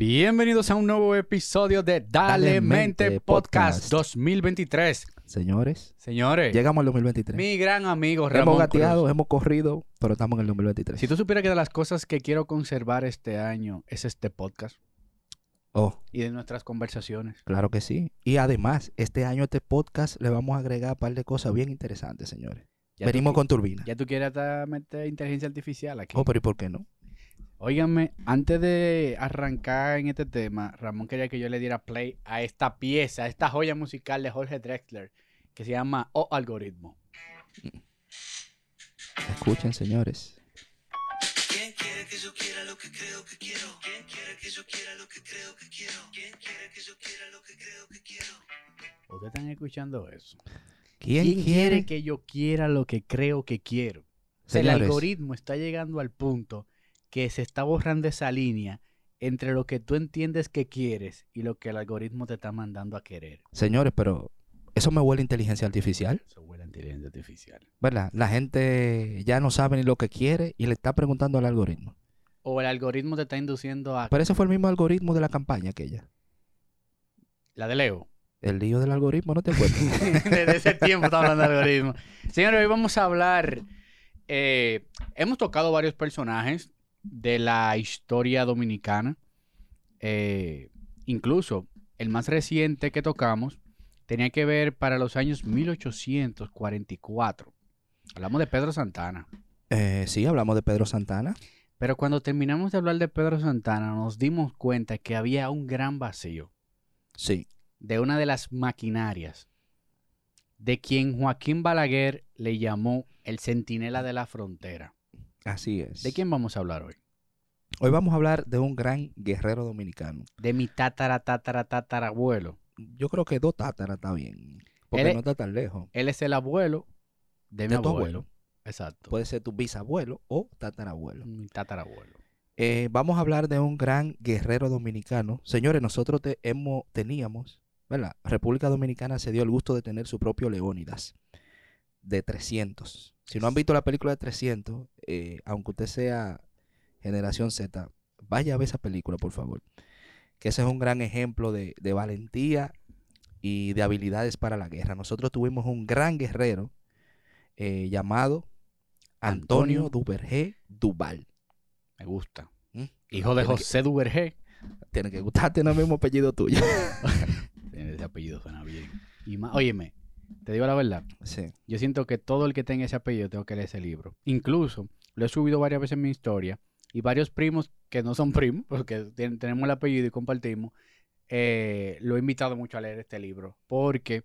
Bienvenidos a un nuevo episodio de Dale, Dale Mente, Mente Podcast, Podcast. 2023. Señores, Señores, llegamos al 2023. mi gran amigo Ramón hemos gateado, Cruz. hemos corrido, pero estamos en el 2023. Si tú supieras que de las cosas que quiero conservar este año es este podcast Oh, y de nuestras conversaciones. claro que sí. Y además, este año este podcast le vamos a agregar un par de cosas bien interesantes, señores. Ya Venimos tú, con turbina. Ya tú quieres meter inteligencia artificial aquí. Oh, pero ¿y por qué no? Óigame, antes de arrancar en este tema, Ramón quería que yo le diera play a esta pieza, a esta joya musical de Jorge Drexler, que se llama O Algoritmo. Escuchen, señores. ¿Quién quiere que yo quiera lo que creo que quiero? ¿Quién quiere que yo quiera lo que creo que quiero? ¿Quién quiere que yo quiera lo que creo que quiero? ¿Ustedes están escuchando eso? ¿Quién, ¿Quién quiere quiere que yo quiera lo que creo que quiero? Sea, el Señores. algoritmo está llegando al punto que se está borrando esa línea entre lo que tú entiendes que quieres y lo que el algoritmo te está mandando a querer. Señores, pero eso me huele a inteligencia artificial, Eso huele a inteligencia artificial. ¿verdad? La gente ya no sabe ni lo que quiere y le está preguntando al algoritmo. O el algoritmo te está induciendo a Pero ese fue el mismo algoritmo de la campaña aquella. la de Leo. El lío del algoritmo, ¿no te acuerdas? Desde ese tiempo estamos hablando de algoritmo. Señores, hoy vamos a hablar. eh, hemos tocado varios personajes de la historia dominicana. Eh, incluso el más reciente que tocamos tenía que ver para los años 1844. Hablamos de Pedro Santana. Eh, sí, hablamos de Pedro Santana. Pero cuando terminamos de hablar de Pedro Santana, nos dimos cuenta que había un gran vacío. Sí. de una de las maquinarias, de quien Joaquín Balaguer le llamó el centinela de la frontera. Así es. ¿De quién vamos a hablar hoy? Hoy vamos a hablar de un gran guerrero dominicano. De mi tatara, tatara, tatarabuelo. Yo creo que dos tátaras está bien. Porque Él no está tan lejos. Él es el abuelo de mi De tu abuelo. abuelo. Exacto. Puede ser tu bisabuelo o tatarabuelo. mi tatarabuelo. Eh, vamos a hablar de un gran guerrero dominicano. Señores, nosotros te- hemos, teníamos, ¿verdad? República Dominicana se dio el gusto de tener su propio Leónidas de 300. Si no han visto la película de 300, eh, aunque usted sea generación Z, vaya a ver esa película, por favor. Que ese es un gran ejemplo de, de valentía y de habilidades para la guerra. Nosotros tuvimos un gran guerrero eh, llamado Antonio, Antonio. Duvergé Duval. Me gusta. ¿Mm? Hijo de Tiene que- José Duvergé. Tiene que gustarte el mismo apellido tuyo. Ese apellido suena bien. Y más, óyeme, te digo la verdad. sí. Yo siento que todo el que tenga ese apellido tengo que leer ese libro. Incluso lo he subido varias veces en mi historia y varios primos que no son primos, porque ten- tenemos el apellido y compartimos, eh, lo he invitado mucho a leer este libro. Porque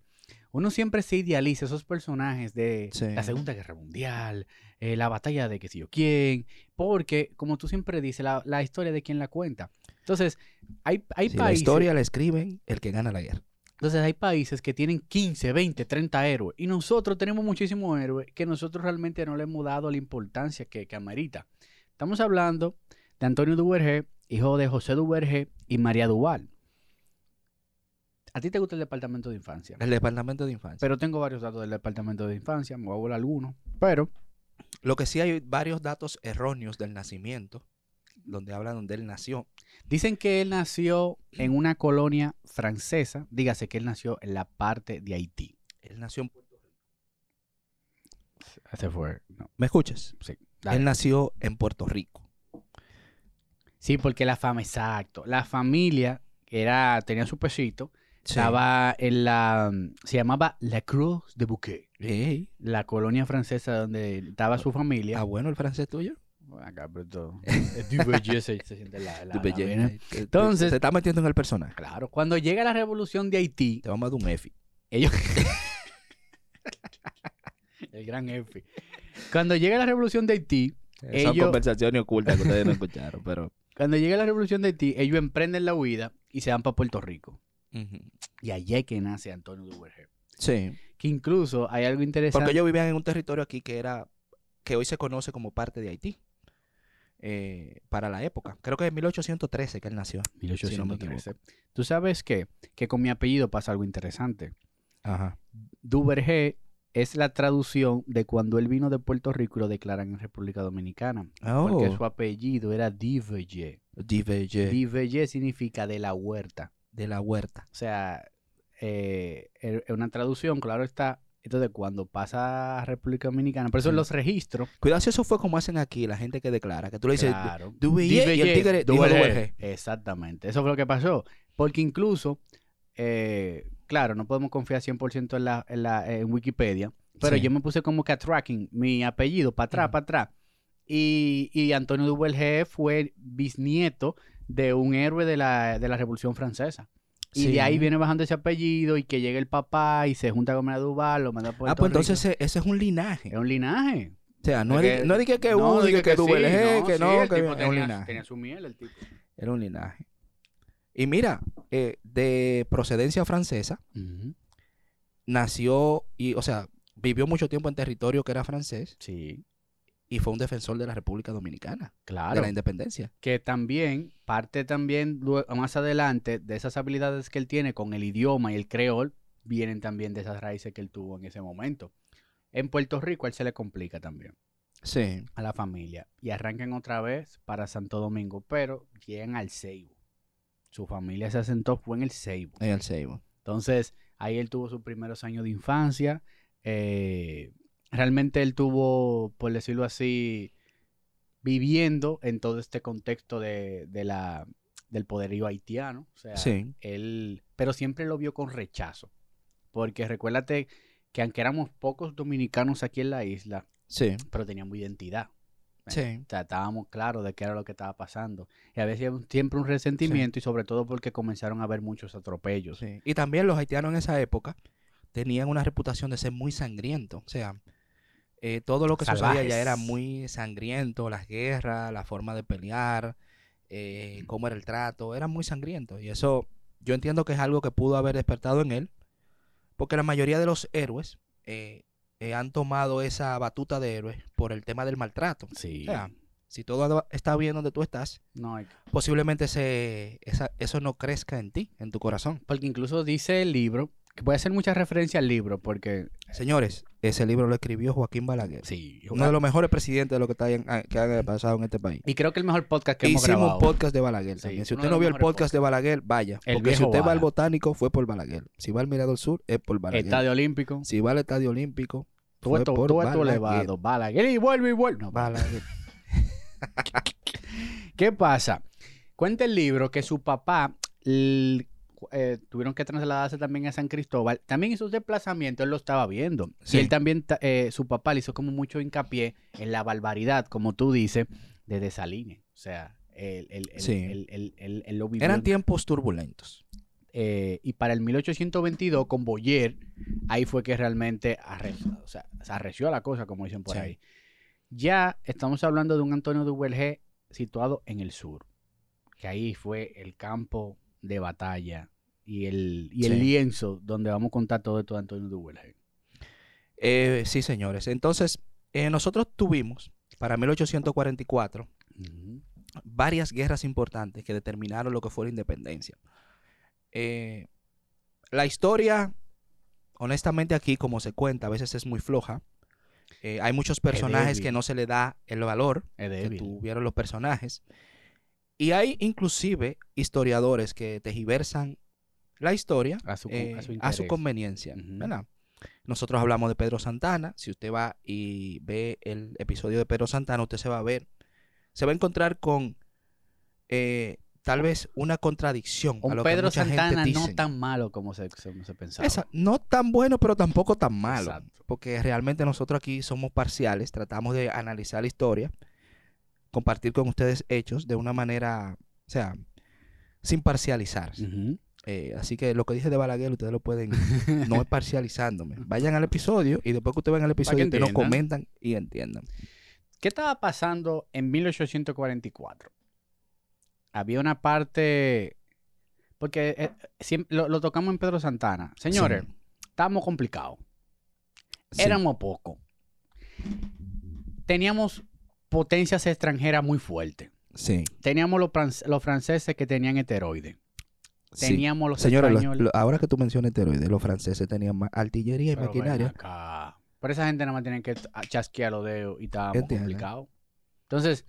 uno siempre se idealiza esos personajes de Sí. la Segunda Guerra Mundial, eh, la batalla de que sé yo quién, porque como tú siempre dices, la, la historia de quién la cuenta. Entonces, hay, hay Si la países... historia la escriben el que gana la guerra. Entonces hay países que tienen 15, 20, 30 héroes y nosotros tenemos muchísimos héroes que nosotros realmente no le hemos dado la importancia que, que amerita. Estamos hablando de Antonio Duvergé, hijo de José Duvergé y María Duval. ¿A ti te gusta el departamento de infancia? El departamento de infancia. Pero tengo varios datos del departamento de infancia, me voy a volar algunos. Pero Lo que sí hay varios datos erróneos del nacimiento, donde hablan donde él nació. Dicen que él nació en una colonia francesa, dígase que él nació en la parte de Haití. Él nació en Puerto Rico. Ese fue, no, ¿Me escuchas? sí. dale. Él nació en Puerto Rico. Sí, porque la fama, exacto. La familia era, tenía su pesito, Sí. estaba en la, se llamaba La Cruz de Bouquet, la colonia francesa donde estaba su familia. Ah, bueno el francés tuyo. Acá, pero todo- es Duvergé, se, se siente la, la- Du la Entonces- Se está metiendo en el personaje. Claro, cuando llega la revolución de Haití, Te vamos a dar un F. ellos... El gran F. Cuando llega la revolución de Haití, Son Ellos- conversaciones ocultas que ustedes no escucharon, pero... cuando llega la revolución de Haití, ellos emprenden la huida y se van para Puerto Rico. Y allí es que nace Antonio Duvergé. Sí. Que incluso hay algo interesante. Porque ellos vivían en un territorio aquí que era... Que hoy se conoce como parte de Haití. Eh, para la época. Creo que en 1813 que él nació. Si no 1813. Tú sabes qué? que con mi apellido pasa algo interesante. Ajá. Duvergé es la traducción de cuando él vino de Puerto Rico y lo declaran en República Dominicana. Porque Oh. su apellido era Duvergé. Diverger, Diverger significa de la huerta. de la huerta. O sea, eh, es es una traducción, claro está. Entonces, cuando pasa a República Dominicana, por eso Sí. los registros. Cuidado si eso fue como hacen aquí, la gente que declara, que tú le dices, claro, y el tigre. Duverger. Exactamente. Eso fue lo que pasó. Porque incluso, eh, claro, no podemos confiar 100% en, la, en, la, en Wikipedia, pero Sí. yo me puse como que a tracking mi apellido para atrás, para atrás. Y, y Antonio Duverger fue bisnieto de un héroe de la, de la Revolución Francesa. Y Sí. de ahí viene bajando ese apellido y que llega el papá y se junta con Mena Duval, lo manda a Ah, pues entonces ese, ese es un linaje. Es un linaje. O sea, no es de- no es de que, que no, uno, dije de que, que sí, que sí, no, el que tipo es un linaje. tenía su miel, el tipo. Era un linaje. Y mira, eh, de procedencia francesa, nació y, o sea, vivió mucho tiempo en territorio que era francés Sí, y fue un defensor de la República Dominicana, claro. de la independencia. que también, parte también más adelante de esas habilidades que él tiene con el idioma y el creol, vienen también de esas raíces que él tuvo en ese momento. En Puerto Rico, a él se le complica también Sí. a la familia y arrancan otra vez para Santo Domingo, pero llegan al Ceibo. Su familia se asentó fue en el Ceibo. En el Seibo. Entonces, ahí él tuvo sus primeros años de infancia. eh, realmente él tuvo, por decirlo así, viviendo en todo este contexto de, de la, del poderío haitiano. O sea, Sí. él, pero siempre lo vio con rechazo. Porque recuérdate que aunque éramos pocos dominicanos aquí en la isla, Sí. pero teníamos identidad. Sí. O sea, estábamos claros de qué era lo que estaba pasando. Y a veces siempre un resentimiento y sobre todo porque comenzaron a haber muchos atropellos. Sí. Y también los haitianos en esa época tenían una reputación de ser muy sangrientos. O sea, eh, todo lo que sucedía ya era Salvajes. muy sangriento, las guerras, la forma de pelear, eh, cómo era el trato, era muy sangriento. Y eso yo entiendo que es algo que pudo haber despertado en él, porque la mayoría de los héroes eh, eh, han tomado esa batuta de héroes por el tema del maltrato. Sí. O sea, si todo está bien donde tú estás, No, hay- posiblemente ese, esa- eso no crezca en ti, en tu corazón. porque incluso dice el libro, que voy a hacer mucha referencia al libro, porque Señores, ese libro lo escribió Joaquín Balaguer. sí, Uno de los mejores presidentes de lo que, está en- que han pasado en este país. y creo que el mejor podcast que hemos Hicimos grabado. un podcast de Balaguer Sí, también. Si usted no vio el podcast de Balaguer, vaya. El porque si usted va al botánico, fue por Balaguer. Si va al Mirador Sur, es por Balaguer. Estadio Olímpico. Si va al Estadio Olímpico, Tú fue esto, elevado, Balaguer, y vuelve y vuelve. No, Balaguer. ¿Qué pasa? Cuenta el libro que su papá eh, tuvieron que trasladarse también a San Cristóbal. También esos desplazamientos él lo estaba viendo. Sí. Y él también, ta- eh, su papá le hizo como mucho hincapié en la barbaridad, como tú dices, de Desalines. O sea, él, él- Sí. él- él- él- él lo vivió. Eran tiempos turbulentos. Eh, y para el 1822, con Boyer, ahí fue que realmente arreció, o sea, se arreció la cosa, como dicen por Sí. ahí. Ya estamos hablando de un Antonio Duvergé situado en el sur, que ahí fue el campo de batalla y el, y el Sí. lienzo donde vamos a contar todo esto de Antonio Duvergé. Eh, sí, señores. Entonces, eh, nosotros tuvimos, para 1844, Ujú. varias guerras importantes que determinaron lo que fue la independencia. Eh, la historia, honestamente aquí, como se cuenta, a veces es muy floja. Eh, hay muchos personajes que no se le da el valor que tuvieron los personajes. Y hay inclusive historiadores que tejiversan la historia A su, eh, a su a su interés. conveniencia. Nosotros hablamos de Pedro Santana. Si usted va y ve el episodio de Pedro Santana, usted se va a ver, se va a encontrar con eh, tal vez una contradicción a Un lo que Pedro mucha Santana gente no dice. tan malo como se, como se pensaba. Esa- no tan bueno, pero tampoco tan malo. Exacto. Porque realmente nosotros aquí somos parciales, tratamos de analizar la historia, compartir con ustedes hechos de una manera, o sea, sin parcializarse. Ujú. Eh, así que lo que dije de Balaguer, ustedes lo pueden, no es parcializándome. Vayan al episodio y después que ustedes vean el episodio, ustedes nos comentan y entiendan. ¿Qué estaba pasando en 1844? Había una parte, porque eh, lo, lo tocamos en Pedro Santana. Señores, Sí. estábamos complicados. Sí. Éramos pocos. Teníamos potencias extranjeras muy fuertes. Sí. Teníamos los, los franceses que tenían heteroides. Sí. Teníamos los Señores, los- españoles. lo- ahora que tú mencionas esteroides, los franceses tenían más artillería y Pero ven maquinaria. acá. Pero esa gente nada más tiene que chasquear los dedos y estábamos Entiendo. complicados. Entonces,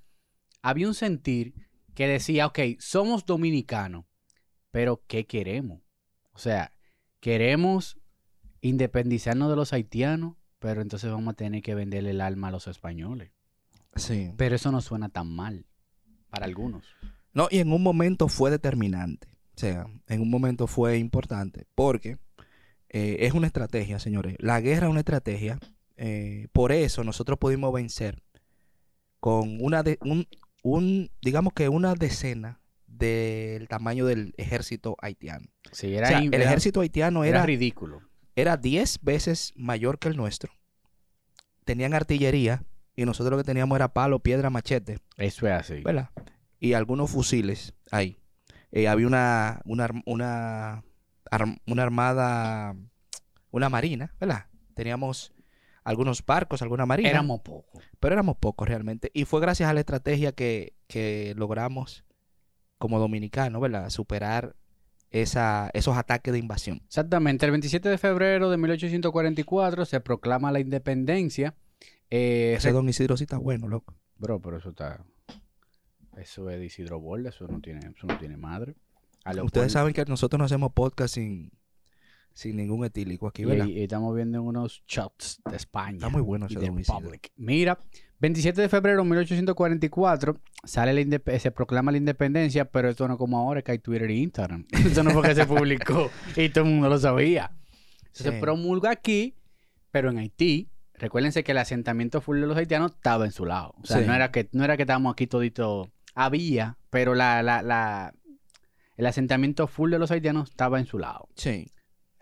había un sentir que decía, ok, somos dominicanos, pero ¿qué queremos? O sea, queremos independizarnos de los haitianos, pero entonces vamos a tener que venderle el alma a los españoles. Sí. Pero eso no suena tan mal para algunos. No, y en un momento fue determinante. O sea, en un momento fue importante. Porque eh, es una estrategia, señores. La guerra es una estrategia. eh, por eso nosotros pudimos vencer con una de, un, un, digamos que una decena del tamaño del ejército haitiano. Sí, O era, sea, el era- ejército haitiano era era, ridículo. era 10 veces mayor que el nuestro. Tenían artillería y nosotros lo que teníamos era palo, piedra, machete. Eso es así. ¿verdad? Y algunos fusiles ahí. Eh, había una, una, una, una armada, una marina, ¿verdad? Teníamos algunos barcos, alguna marina, Éramos pocos. pero éramos pocos realmente. Y fue gracias a la estrategia que, que logramos como dominicanos, ¿verdad? Superar esa, esos ataques de invasión. Exactamente, el 27 de febrero de 1844 se proclama la independencia. Eh, Ese don Isidro sí está bueno, loco. Bro, pero eso está... Eso es de Isidro Borda, eso no tiene, eso no tiene madre. A Ustedes saben que nosotros no hacemos podcast sin, sin ningún etílico aquí, ¿verdad? y estamos viendo unos shots de España. Está muy bueno ese. Republic. Mira, 27 de febrero de 1844 sale la se proclama la independencia, pero esto no como ahora que hay Twitter e Instagram. Esto no fue que se publicó y todo el mundo lo sabía. Se promulga aquí, pero en Haití. Recuérdense que el asentamiento full de los haitianos estaba en su lado. O sea, Sí. no era que no era que estábamos aquí todito. Había, pero la, la, la, el asentamiento full de los haitianos estaba en su lado. Sí.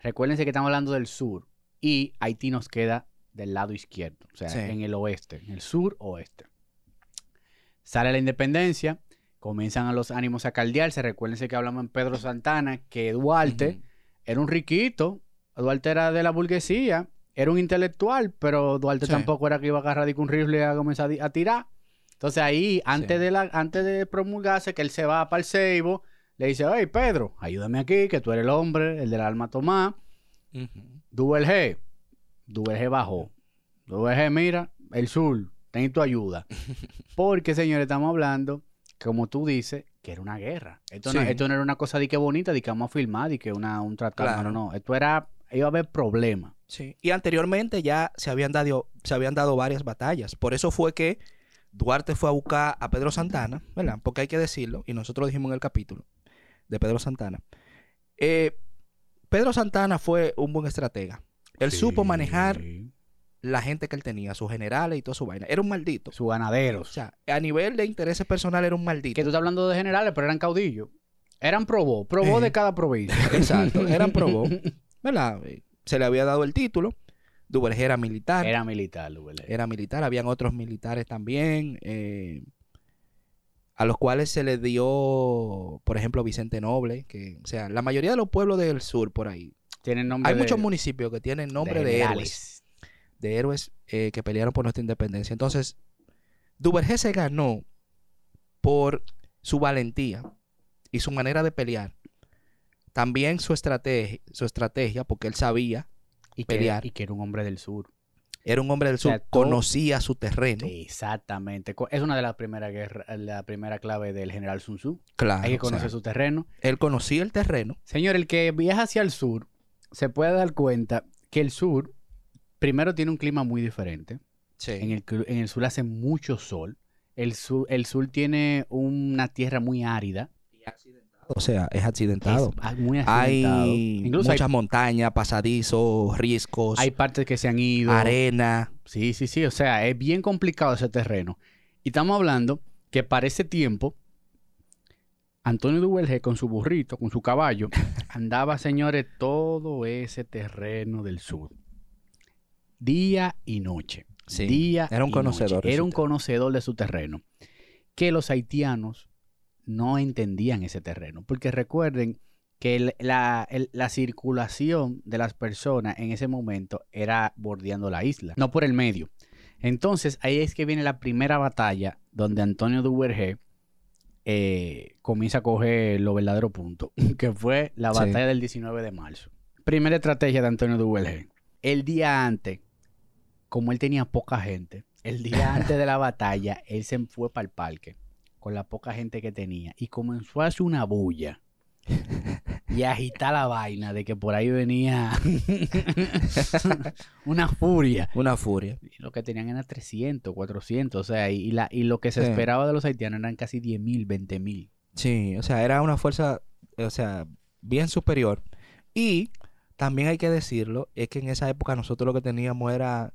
Recuérdense que estamos hablando del sur y Haití nos queda del lado izquierdo, o sea, Sí. en el oeste, en el sur oeste. Sale la independencia, comienzan a los ánimos a caldearse. Recuérdense que hablamos en Pedro Santana que Duarte era un riquito, Duarte era de la burguesía, era un intelectual, pero Duarte Sí. tampoco era que iba a agarrar un rifle y a comenzar a tirar. Entonces ahí, antes, Sí. de la, antes de promulgarse, que él se va para el Seibo, le dice, hey Pedro, ayúdame aquí, que tú eres el hombre, el del alma Tomás. Ujú. Duvergé. Duvergé bajó. Duvergé, mira, el sur, ten tu ayuda. Porque, señores, estamos hablando, como tú dices, que era una guerra. Esto, no, esto no era una cosa de que bonita, de que vamos a filmar, de que una, un tratado. Claro. No, no, no. Esto era, iba a haber problemas. Sí. Y anteriormente ya se habían, dado, se habían dado varias batallas. Por eso fue que Duarte fue a buscar a Pedro Santana, ¿verdad? Porque hay que decirlo, y nosotros lo dijimos en el capítulo de Pedro Santana. Eh, Pedro Santana fue un buen estratega. Él supo manejar la gente que él tenía, sus generales y toda su vaina. Era un maldito. Sus O ganaderos. sea, a nivel de intereses personales era un Que maldito. tú estás hablando de generales, pero eran caudillos. Eran probó, probó Eh. de cada provincia. Exacto, eran probó. ¿Verdad? Eh, Se le había dado el título. Duvergé era militar. Era militar, Duvergé. era militar, habían otros militares también, eh, a los cuales se les dio, por ejemplo, Vicente Noble, que, o sea, la mayoría de los pueblos del sur por ahí. Tienen nombre Hay de- muchos municipios que tienen nombre de, héroes, de héroes eh, que pelearon por nuestra independencia. Entonces, Duvergé se ganó por su valentía y su manera de pelear. También su estrategia, su estrategia, porque él sabía, Y que, pelear. y que era un hombre del sur. era un hombre del sur, conocía su terreno. Exactamente. Es una de las primeras guerras, la primera clave del general Sun Tzu. Claro, Hay que o sea, conocer su terreno. él conocía el terreno. Señor, el que viaja hacia el sur se puede dar cuenta que el sur, primero, tiene un clima muy diferente. En el, en el sur hace mucho sol. El sur, el sur tiene una tierra muy árida. O sea, es accidentado. Es muy accidentado. hay Incluso hay- muchas montañas, pasadizos, riscos, hay, partes que se han ido. arena. Sí, sí, sí. O sea, es bien complicado ese terreno. Y estamos hablando que para ese tiempo, Antonio Duvergé con su burrito, con su caballo, andaba, señores, todo ese terreno del sur. Día y noche. Sí, Día era un y conocedor noche. Era un conocedor de su terreno. Que los haitianos no entendían ese terreno. Porque recuerden que el- la, el- la circulación de las personas en ese momento era bordeando la isla, no por el medio. Entonces, ahí es que viene la primera batalla donde Antonio Duvergé eh, comienza a coger los verdaderos puntos, que fue la Sí. batalla del 19 de marzo. Primera estrategia de Antonio Duvergé. El día antes, como él tenía poca gente, el día antes de la batalla, él se fue para el parque con la poca gente que tenía y comenzó a hacer una bulla y a agitar la vaina de que por ahí venía una furia. Una furia. Y lo que tenían era 300, 400, o sea, y, y la, y lo que se Sí. esperaba de los haitianos eran casi 10 mil, 20 mil. Sí, o sea, era una fuerza, o sea, bien superior. Y también hay que decirlo, es que en esa época nosotros lo que teníamos era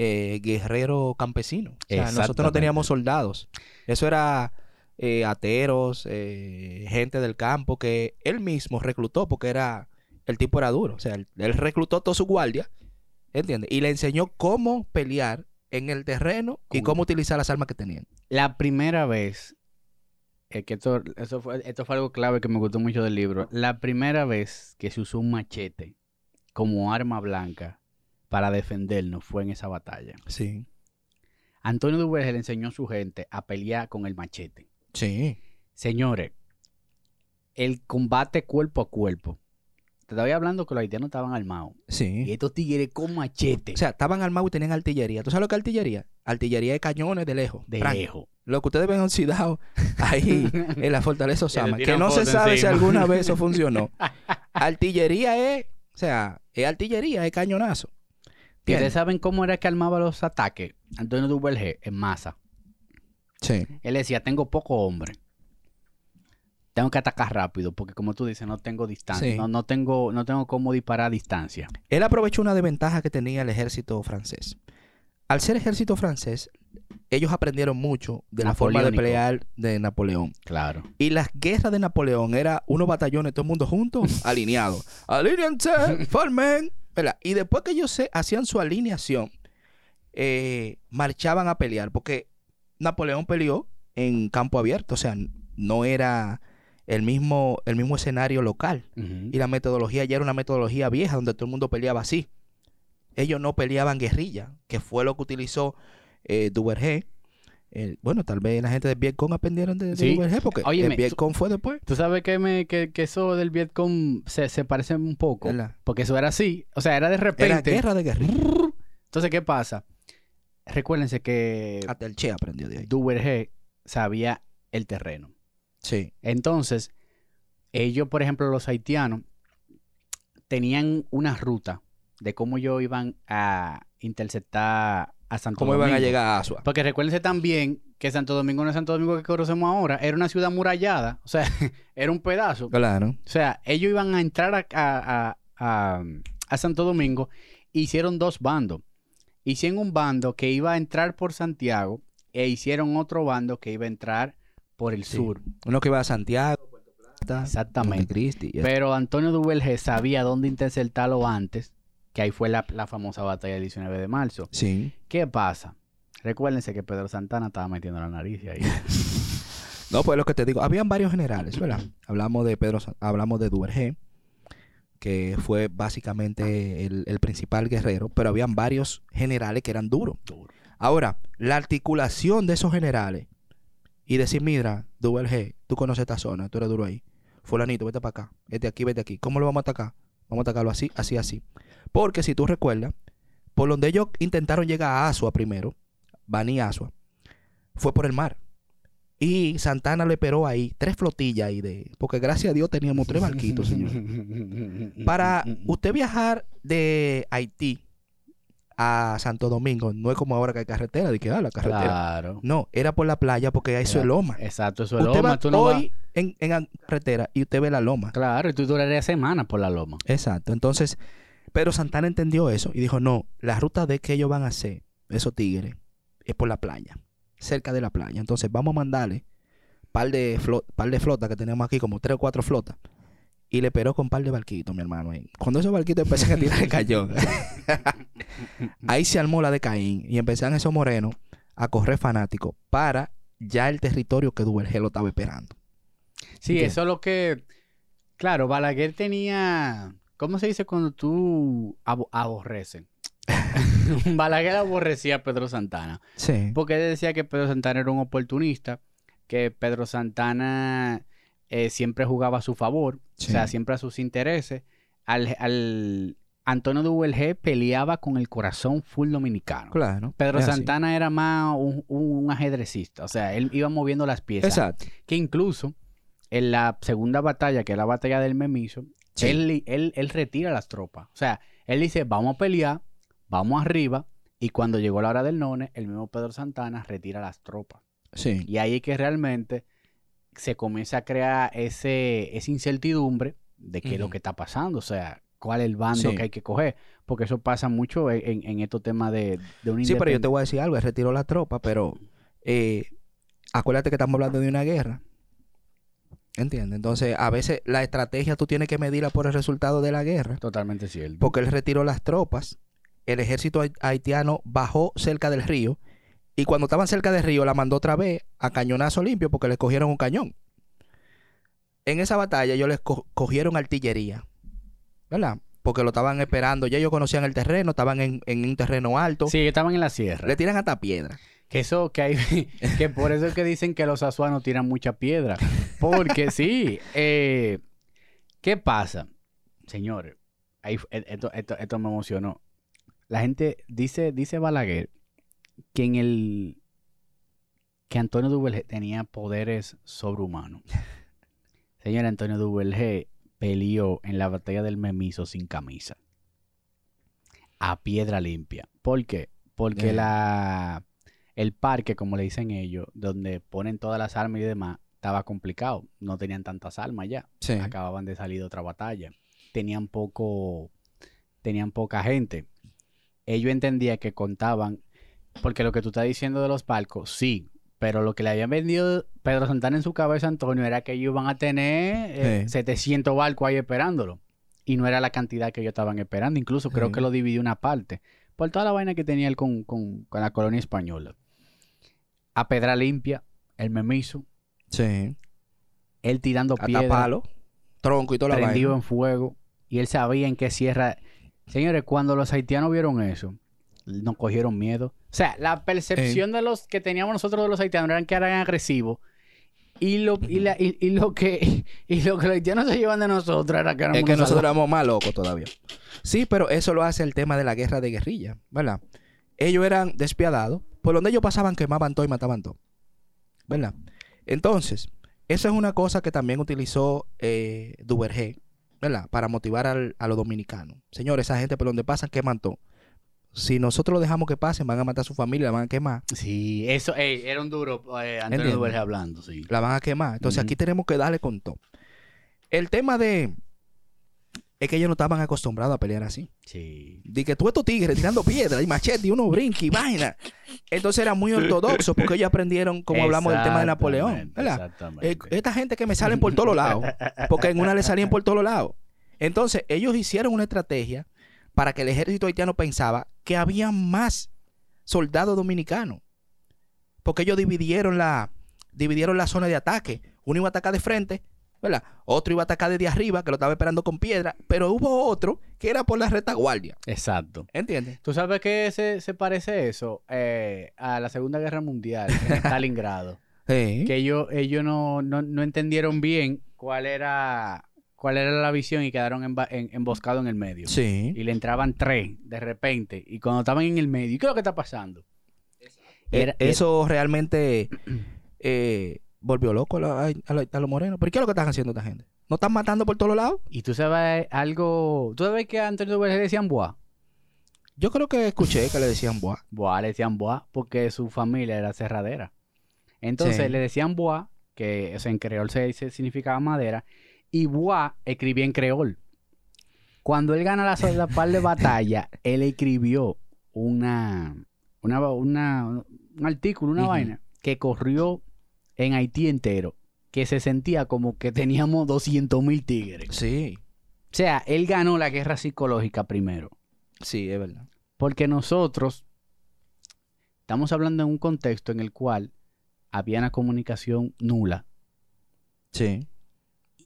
eh, guerrero campesino. O sea, nosotros no teníamos soldados. Eso era eh, ateros, eh, gente del campo que él mismo reclutó porque era, el tipo era duro. O sea, él, él reclutó toda su guardia, ¿entiendes? Y le enseñó cómo pelear en el terreno y cómo utilizar las armas que tenían. La primera vez, que esto, eso fue, esto fue algo clave que me gustó mucho del libro, la primera vez que se usó un machete como arma blanca para defendernos fue en esa batalla. Sí. Antonio Duvergé le enseñó a su gente a pelear con el machete. Sí. Señores, el combate cuerpo a cuerpo. Te estaba hablando que los haitianos estaban armados. Sí. Y estos tigres con machete O sea, estaban armados y tenían artillería. ¿Tú sabes lo que es artillería? Artillería de cañones de lejos. de Frank. lejos. Lo que ustedes ven oxidado ahí en la fortaleza Osama. Que no se sabe si alguna vez eso funcionó. artillería es, o sea, es artillería, es cañonazo. ¿Y ustedes saben cómo era que armaba los ataques? Antonio Duvergé en masa. Sí. Él decía, tengo poco hombre. Tengo que atacar rápido, porque como tú dices, no tengo distancia. Sí. No, no tengo, no tengo cómo disparar a distancia. Él aprovechó una desventaja que tenía el ejército francés. Al ser ejército francés, ellos aprendieron mucho de la forma de pelear de Napoleón. Claro. Y las guerras de Napoleón era unos batallones, todo el mundo juntos, alineados. Alíñense, formen. ¿Verdad? Y después que ellos se hacían su alineación, eh, marchaban a pelear, porque Napoleón peleó en campo abierto, o sea, no era el mismo, el mismo escenario local. Y la metodología ya era una metodología vieja, donde todo el mundo peleaba así. Ellos no peleaban guerrilla, que fue lo que utilizó eh, Duvergé. Eh, bueno, tal vez la gente de Vietcong aprendieron de, de Sí. Porque Óyeme, el Vietcong fue después. Tú sabes que, me, que, que eso del Vietcong se, se parece un poco. ¿verdad? Porque eso era así. O sea, era de Era repente. guerra de guerrilla. Entonces, ¿qué pasa? Recuérdense que Hasta el Che aprendió de ahí. Duvergé sabía el terreno. Sí. Entonces, ellos, por ejemplo, los haitianos, tenían una ruta de cómo ellos iban a interceptar a Santo ¿Cómo iban a Domingo. llegar a Asua? Porque recuérdense también que Santo Domingo no es Santo Domingo que conocemos ahora, era una ciudad murallada, o sea, era un pedazo. Claro. O sea, ellos iban a entrar a, a- a- Santo Domingo, hicieron dos bandos. Hicieron un bando que iba a entrar por Santiago e hicieron otro bando que iba a entrar por el Sí. sur. Uno que iba a Santiago, Puerto Plata, Exactamente. Montecristi. Pero Antonio Duvergé sabía dónde interceptarlo antes, que ahí fue la, la famosa batalla del 19 de marzo. Sí. ¿Qué pasa? Recuérdense que Pedro Santana estaba metiendo la nariz ahí. No, pues lo que te digo, habían varios generales, ¿verdad? Hablamos de Pedro, hablamos de Duvergé, que fue básicamente el, el principal guerrero, pero habían varios generales que eran duros. Duro. Ahora, la articulación de esos generales y decir, mira, Duvergé, tú conoces esta zona, tú eres duro ahí. Fulanito, vete para acá, vete aquí, vete aquí. ¿Cómo lo vamos a atacar? Vamos a atacarlo así, así, así. Porque si tú recuerdas, por donde ellos intentaron llegar a Asua primero, Bani Asua, fue por el mar. Y Santana le peró ahí tres flotillas ahí de. Porque gracias a Dios teníamos tres barquitos, señor. Para usted viajar de Haití a Santo Domingo, no es como ahora que hay carretera, de que ah, la carretera. Claro. No, era por la playa porque eso es loma. Exacto, eso es usted loma. va Tú no vas- hoy en, en la carretera y usted ve la loma. Claro, y tú durarías semanas por la loma. Exacto. Entonces, pero Santana entendió eso y dijo, no, la ruta de que ellos van a hacer, esos tigres, es por la playa, cerca de la playa. Entonces, vamos a mandarle par de, flo- par de flotas que tenemos aquí, como tres o cuatro flotas. Y le peró con par de barquitos, mi hermano. ahí. Cuando esos barquitos empezaron a tirar el cañón, ahí se armó la de Caín y empezaron esos morenos a correr fanáticos para ya el territorio que Duvergé lo estaba esperando. Sí, ¿Entiendes? eso es lo que... Claro, Balaguer tenía... ¿Cómo se dice cuando tú abo- aborreces? Balaguer aborrecía a Pedro Santana. Sí. Porque él decía que Pedro Santana era un oportunista, que Pedro Santana eh, siempre jugaba a su favor, Sí. o sea, siempre a sus intereses. Al, al, Antonio peleaba con el corazón full dominicano. Claro. Pedro así. Santana era más un, un ajedrecista. O sea, él iba moviendo las piezas. Exacto. Que incluso en la segunda batalla, que es la batalla del Memiso, Sí. él, él, él retira las tropas. O sea, él dice, vamos a pelear, vamos arriba. Y cuando llegó la hora del none, el mismo Pedro Santana retira las tropas. Sí. Y ahí es que realmente se comienza a crear ese, esa incertidumbre de qué es lo que está pasando. O sea, cuál es el bando Sí. que hay que coger. Porque eso pasa mucho en, en- estos temas de, de un Sí, pero yo te voy a decir algo. Él retiró la tropa, pero eh, acuérdate que estamos hablando de una guerra. ¿Entiendes? Entonces, a veces la estrategia tú tienes que medirla por el resultado de la guerra. Totalmente cierto. Porque él retiró las tropas. El ejército hait- haitiano bajó cerca del río. Y cuando estaban cerca del río, la mandó otra vez a cañonazo limpio porque le cogieron un cañón. En esa batalla, ellos les co- cogieron artillería. ¿Verdad? Porque lo estaban esperando. Ya ellos conocían el terreno, estaban en, en un terreno alto. Sí, estaban en la sierra. Le tiran hasta piedra. Que eso, que hay, que por eso es que dicen que los azuanos tiran mucha piedra. Porque sí, eh, ¿qué pasa? Señores, ahí fu- e- esto, esto, esto me emocionó. La gente dice, dice Balaguer que en el que Antonio Duvergé tenía poderes sobrehumanos. Señor Antonio Duvergé peleó en la batalla del Memiso sin camisa. A piedra limpia. ¿Por qué? Porque la el parque, como le dicen ellos, donde ponen todas las armas y demás, estaba complicado. No tenían tantas armas ya. Sí. Acababan de salir de otra batalla. Tenían poco, tenían poca gente. Ellos entendían que contaban, porque lo que tú estás diciendo de los palcos, sí, pero lo que le habían vendido Pedro Santana en su cabeza, Antonio, era que ellos iban a tener eh, Sí. 700 barcos ahí esperándolo. Y no era la cantidad que ellos estaban esperando. Incluso creo Sí. que lo dividió una parte. Por toda la vaina que tenía él con, con- con la colonia española. A Pedra Limpia, el memiso, Sí. él tirando piedras, palo, tronco y toda la prendido vaina. en fuego. Y él sabía en qué sierra. Señores, cuando los haitianos vieron eso, nos cogieron miedo. O sea, la percepción de los que teníamos nosotros de los haitianos eran que eran agresivos. Y lo, y, la- y- y lo que y lo que los haitianos se llevan de nosotros era que éramos Es que nosotros éramos más locos todavía. Sí, pero eso lo hace el tema de la guerra de guerrilla, ¿verdad? Ellos eran despiadados. Por donde ellos pasaban, quemaban todo y mataban todo. ¿Verdad? Entonces, eso es una cosa que también utilizó eh, Duvergé, ¿verdad? Para motivar al- a los dominicanos. Señores, esa gente por donde pasan, queman todo. Si nosotros lo dejamos que pasen, van a matar a su familia, la van a quemar. Sí, eso ey, era un duro eh, Antonio hablando, sí. La van a quemar. Entonces aquí tenemos que darle con todo. El tema de... Es que ellos no estaban acostumbrados a pelear así. Sí. De que tú estos tigres tirando piedras y machete y uno brinca y vaina. Entonces era muy ortodoxo porque ellos aprendieron, como hablamos del tema de Napoleón. Exactamente. Eh, esta gente que me salen por todos lados. Porque en una le salían por todos lados. Entonces ellos hicieron una estrategia para que el ejército haitiano pensaba que había más soldados dominicanos. Porque ellos dividieron la, dividieron la zona de ataque. Uno iba a atacar de frente, ¿verdad? Otro iba a atacar desde arriba, que lo estaba esperando con piedra. Pero hubo otro que era por la retaguardia. Exacto. ¿Entiendes? ¿Tú sabes qué se, se parece eso? Eh, a la Segunda Guerra Mundial en Stalingrado. Sí. que ellos, ellos no, no, no entendieron bien cuál era, cuál era la visión y quedaron en- emboscados en el medio. Sí. Y le entraban tres de repente. Y cuando estaban en el medio, ¿y qué es lo que está pasando? Eh, Era- eso realmente eh, volvió loco a, la- a la- a los morenos. ¿Pero qué es lo que están haciendo esta gente? ¿No están matando por todos lados? Y tú sabes algo. ¿Tú sabes que a Antonio le decían boa? Yo creo que escuché que le decían boa. Boa le decían boa porque su familia era cerradera. Entonces Sí. le decían boa, que o sea, en creol se, se significaba madera, y boa escribía en creol. Cuando él gana la, par de batalla, él escribió una, una, una- un artículo, una vaina, que corrió en Haití entero, que se sentía como que teníamos 200 mil tigres. Sí, O sea, él ganó la guerra psicológica primero. sí, es verdad. Porque nosotros estamos hablando en un contexto en el cual había una comunicación nula. Sí.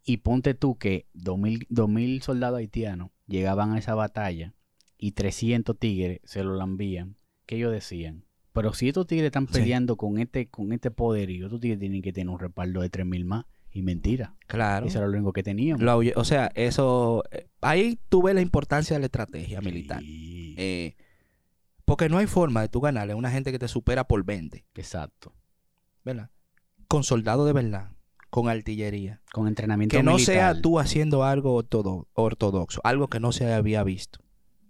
Y ponte tú que 2000, 2000 soldados haitianos llegaban a esa batalla y 300 tigres se lo lambían. ¿Qué ellos decían? Pero si estos tigres están Sí. peleando con este con este poderío, estos tigres tienen que tener un respaldo de 3000 más. Y mentira. Claro. Eso era lo único que teníamos. Lo o sea, eso, eh, ahí tú ves la importancia de la estrategia militar. Eh, porque no hay forma de tú ganarle a una gente que te supera por 20, Exacto. ¿verdad? Con soldados de verdad, con artillería. Con entrenamiento Que no militar. sea tú haciendo algo ortodo- ortodoxo, algo que no se había visto.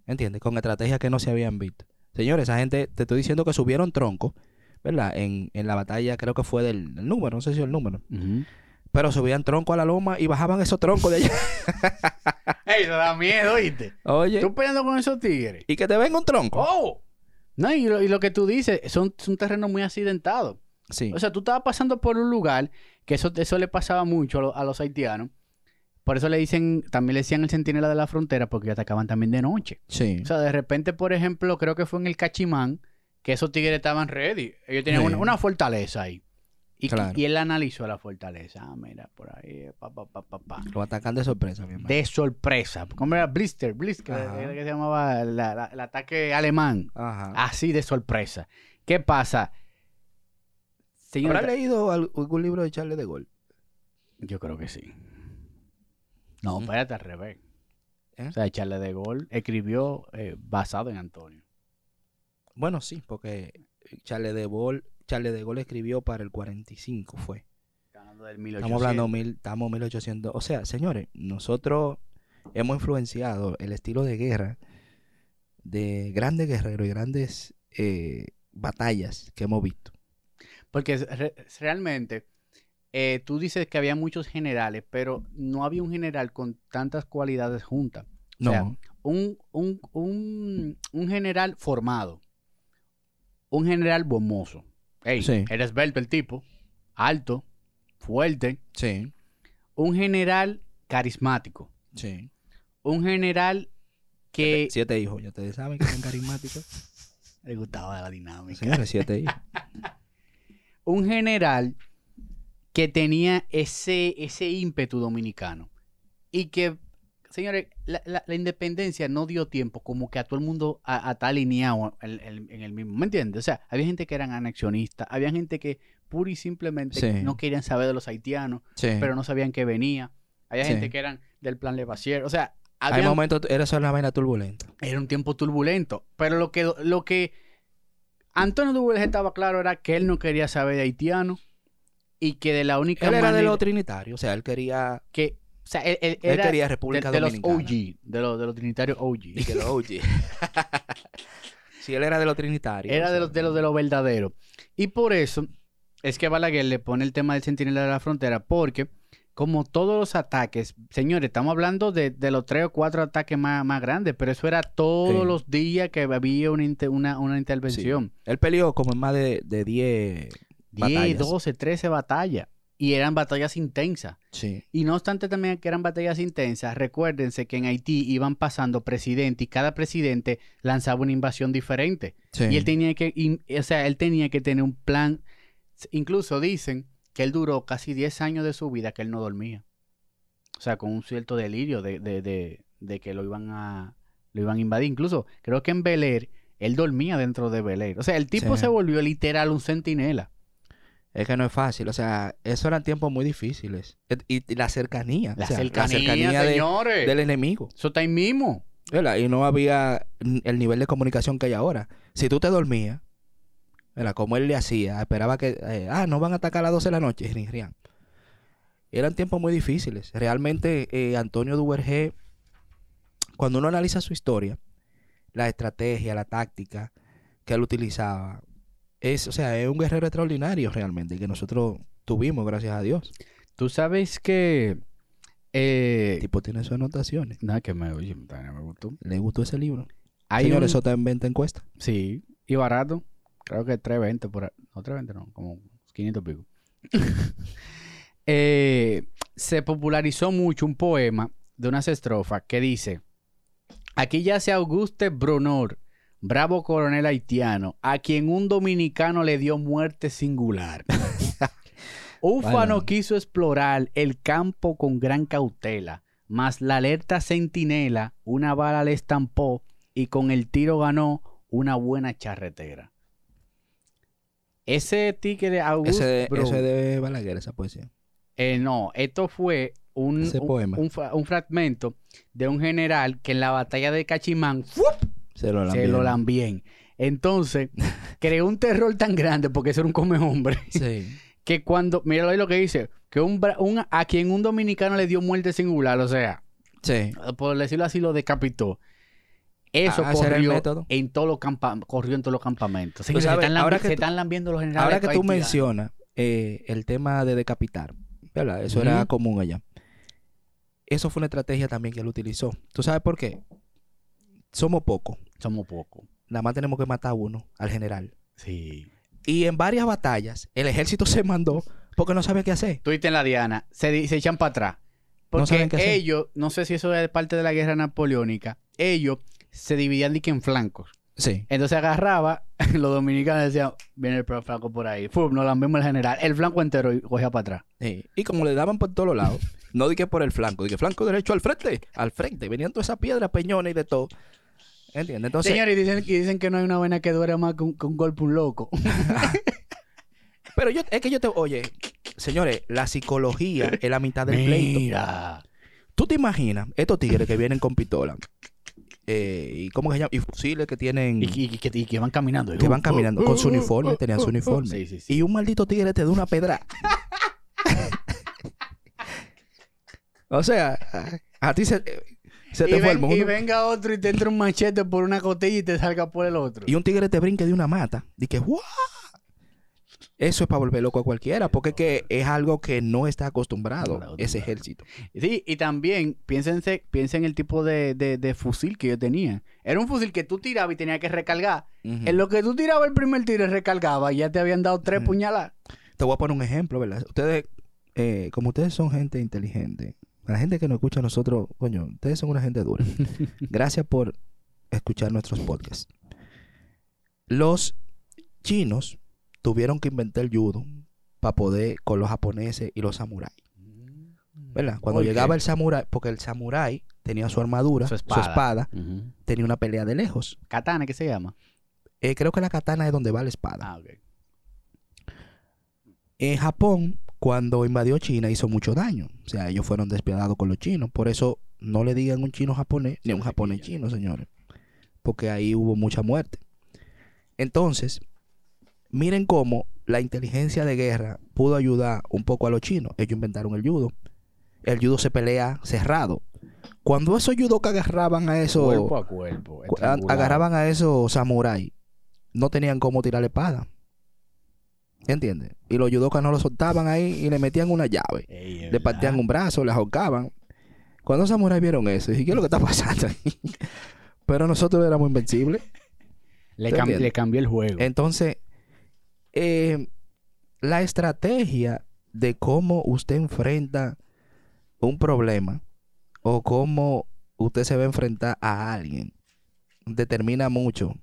¿Entiendes? Con estrategias que no se habían visto. Señores, esa gente, te estoy diciendo que subieron tronco, ¿verdad? En, en la batalla, creo que fue del, del número, no sé si el número. Pero subían tronco a la loma y bajaban esos troncos de allá. Ey, eso da miedo, ¿oíste? Oye, Tú peleando con esos tigres. y que te venga un tronco. ¡Oh! No, y lo, y lo que tú dices, son, son terrenos muy accidentados. Sí. O sea, tú estabas pasando por un lugar que eso, eso le pasaba mucho a, lo- a los haitianos. Por eso le dicen, también le decían el centinela de la frontera, porque atacaban también de noche. sí. O sea, de repente, por ejemplo, creo que fue en el Cachimán, que esos tigres estaban ready. Ellos tenían Sí. una, una fortaleza ahí. Y, Claro. y él analizó la fortaleza. Ah, mira, por ahí, pa, pa, pa, pa, pa. Lo atacan de sorpresa, mi. De sorpresa. ¿Cómo era? Blister, Blister, que se llamaba la- la- el ataque alemán. Ajá. Así de sorpresa. ¿Qué pasa? Señor, ¿Habrá leído al- algún libro de Charles de Gaulle? Yo creo que sí. No, Ujú. espérate al revés. ¿Eh? O sea, Charles de Gaulle escribió eh, basado en Antonio. Bueno, sí, porque Charles de Gaulle, Charles de Gaulle escribió para el 45, fue. Hablando del 1800. Estamos hablando mil, estamos 1800. O sea, señores, nosotros hemos influenciado el estilo de guerra de grandes guerreros y grandes eh, batallas que hemos visto. Porque re- realmente, eh, tú dices que había muchos generales, pero no había un general con tantas cualidades juntas. O No, sea, un, un, un, un general formado, un general bomoso. Ey, Sí. eres esbelto el tipo, alto, fuerte. sí, Un general carismático. sí. Un general que Siete hijos, ya ustedes saben que son carismáticos. le gustaba la dinámica. Señores, siete hijos. Un general que tenía ese, ese ímpetu dominicano. Y que, señores, la, la- la independencia no dio tiempo como que a todo el mundo a, a estar alineado en, en- en el mismo. ¿Me entiendes? O sea, había gente que eran anexionistas, había gente que pura y simplemente Sí. no querían saber de los haitianos, Sí. pero no sabían que venía. Había Sí. gente que eran del plan Levasier. O sea, Hay había momentos, era solo una vaina turbulenta. era un tiempo turbulento. Pero lo que, lo que Antonio Duvalge estaba claro era que él no quería saber de haitiano y que de la única Él era de los trinitarios, o sea, él quería, que, o sea, él, él él era quería de, República de los Dominicana. OG, de los, de los trinitarios OG. Y que los OG. sí, él era de los trinitarios. Era o de los, de los de los verdaderos. Y por eso es que Balaguer le pone el tema del centinela de la frontera, porque como todos los ataques, señores, estamos hablando de, de los tres o cuatro ataques más, más grandes, pero eso era todos Sí. los días que había una, inter- una, una intervención. Él peleó como en más de, de 10. 10, batallas. 12, 13 batallas. Y eran batallas intensas. Sí. Y no obstante también que eran batallas intensas, recuérdense que en Haití iban pasando presidentes y cada presidente lanzaba una invasión diferente. sí. Y él tenía que, o sea, él tenía que tener un plan. Incluso dicen que él duró casi 10 años de su vida que él no dormía. O sea, con un cierto delirio de, de, de, de que lo iban a lo iban a invadir. Incluso creo que en Bel Air, él dormía dentro de Bel Air. O sea, el tipo Sí. se volvió literal un centinela. Es que no es fácil. O sea, eso eran tiempos muy difíciles. Y, y la cercanía. La o sea, cercanía, señores. del enemigo. Eso está ahí mismo. Y no había el nivel de comunicación que hay ahora. Si tú te dormías, ¿verdad? como él le hacía, esperaba que, eh, ah, no van a atacar a las 12 de la noche, rin, rin. Eran tiempos muy difíciles. Realmente, eh, Antonio Duvergé, cuando uno analiza su historia, la estrategia, la táctica que él utilizaba, es, o sea, es un guerrero extraordinario realmente, que nosotros tuvimos, gracias a Dios. Tú sabes que... eh, El tipo tiene sus anotaciones. nada, que me, oye, me gustó. ¿Le gustó ese libro? Hay Señores, un- eso está en venta encuesta. Sí, y barato. Creo que 320 por ahí. No, 320 no, como 500 pico. Eh, se popularizó mucho un poema de unas estrofas que dice: Aquí yace Auguste Bronor, bravo coronel haitiano, a quien un dominicano le dio muerte singular. Ufano Bueno. quiso explorar el campo con gran cautela, mas la alerta centinela una bala le estampó y con el tiro ganó una buena charretera. Ese tigre Auguste Ese, Bro- ese de Balaguer, esa poesía. eh, no, esto fue un, Ese un- poema. un fra- un fragmento de un general que en la batalla de Cachimán ¡fup! Se lo se lo lambien. Entonces, creó un terror tan grande porque eso era un come hombre Sí. que cuando, míralo ahí lo que dice, que un, un- a quien un dominicano le dio muerte singular, o sea, Sí. por decirlo así, lo decapitó. Eso Ah, corrió en todos los corrió en todos los campamentos. Sabes, están, ahora que se tú- están lambiendo los generales. Ahora que tú haitianos. mencionas eh, el tema de decapitar, ¿verdad? Eso era común allá. Eso fue una estrategia también que él utilizó. ¿Tú sabes por qué? Somos pocos. Somos pocos. Nada más tenemos que matar a uno, al general. Sí. Y en varias batallas, el ejército se mandó porque no sabía qué hacer. Tú en la Diana, se, se echan para atrás. No Porque saben qué hacer. ellos, no sé si eso es parte de la guerra napoleónica, ellos se dividían que en flancos. Sí. Entonces agarraba, los dominicanos decían, viene el flanco por ahí. Fum, nos lambemos el general. El flanco entero y cogía para atrás. Sí. Y como le daban por todos lados, no dije por el flanco, dije flanco derecho al frente, al frente. Venían todas esas piedras, peñones y de todo. ¿Entiendes? Entonces, Señores, y dicen, y dicen que no hay una vaina que dure más que un, que un golpe un loco. pero yo, es que yo te, oye, señores, la psicología es la mitad del pleito. Mira. ¿Tú te imaginas estos tigres que vienen con pistola? Eh, y cómo se llama? Y fusiles que tienen, Y, y- y que, y que van caminando. que van caminando con su uniforme, tenían su uniforme. Sí, sí, sí. Y un maldito tigre te da una pedra. o sea, a, a ti se, se te y, fue el ven- y venga otro y te entra un machete por una costilla y te salga por el otro. Y un tigre te brinque de una mata. Y que, ¡guau! Eso es para volver loco a cualquiera, porque es que es algo que no está acostumbrado ese ejército. Sí, y también piénsense, piensen en el tipo de, de- de fusil que yo tenía. Era un fusil que tú tirabas y tenías que recargar. En lo que tú tirabas el primer tiro y recargaba, ya te habían dado tres puñaladas. Te voy a poner un ejemplo, ¿verdad? Ustedes, eh, como ustedes son gente inteligente, la gente que nos escucha a nosotros, coño, ustedes son una gente dura. Gracias por escuchar nuestros podcasts. Los chinos tuvieron que inventar el judo para poder con los japoneses y los samuráis, ¿verdad? Cuando llegaba el samurái, porque el samurái tenía su armadura, Su su espada. tenía una pelea de lejos. Katana, ¿qué se llama? Eh, creo que la katana es donde va la espada. Ah, ok. En Japón, cuando invadió China, hizo mucho daño. O sea, ellos fueron despiadados con los chinos. Por eso no le digan un chino japonés ni un japonés chino, señores. Porque ahí hubo mucha muerte. Entonces, miren cómo la inteligencia de guerra pudo ayudar un poco a los chinos. Ellos inventaron el judo. El judo se pelea cerrado. Cuando esos judokas agarraban a esos Cuerpo a cuerpo. agarraban a esos samuráis, no tenían cómo tirar la espada. ¿Entiendes? Y los judokas no lo soltaban ahí y le metían una llave. Ey, Le partían un brazo, le ahorcaban. Cuando los samuráis vieron eso, dije, ¿qué es lo que está pasando ahí? Pero nosotros éramos invencibles. Le, ¿Te cam- le cambió el juego. Entonces, eh, la estrategia de cómo usted enfrenta un problema o cómo usted se va a enfrentar a alguien determina mucho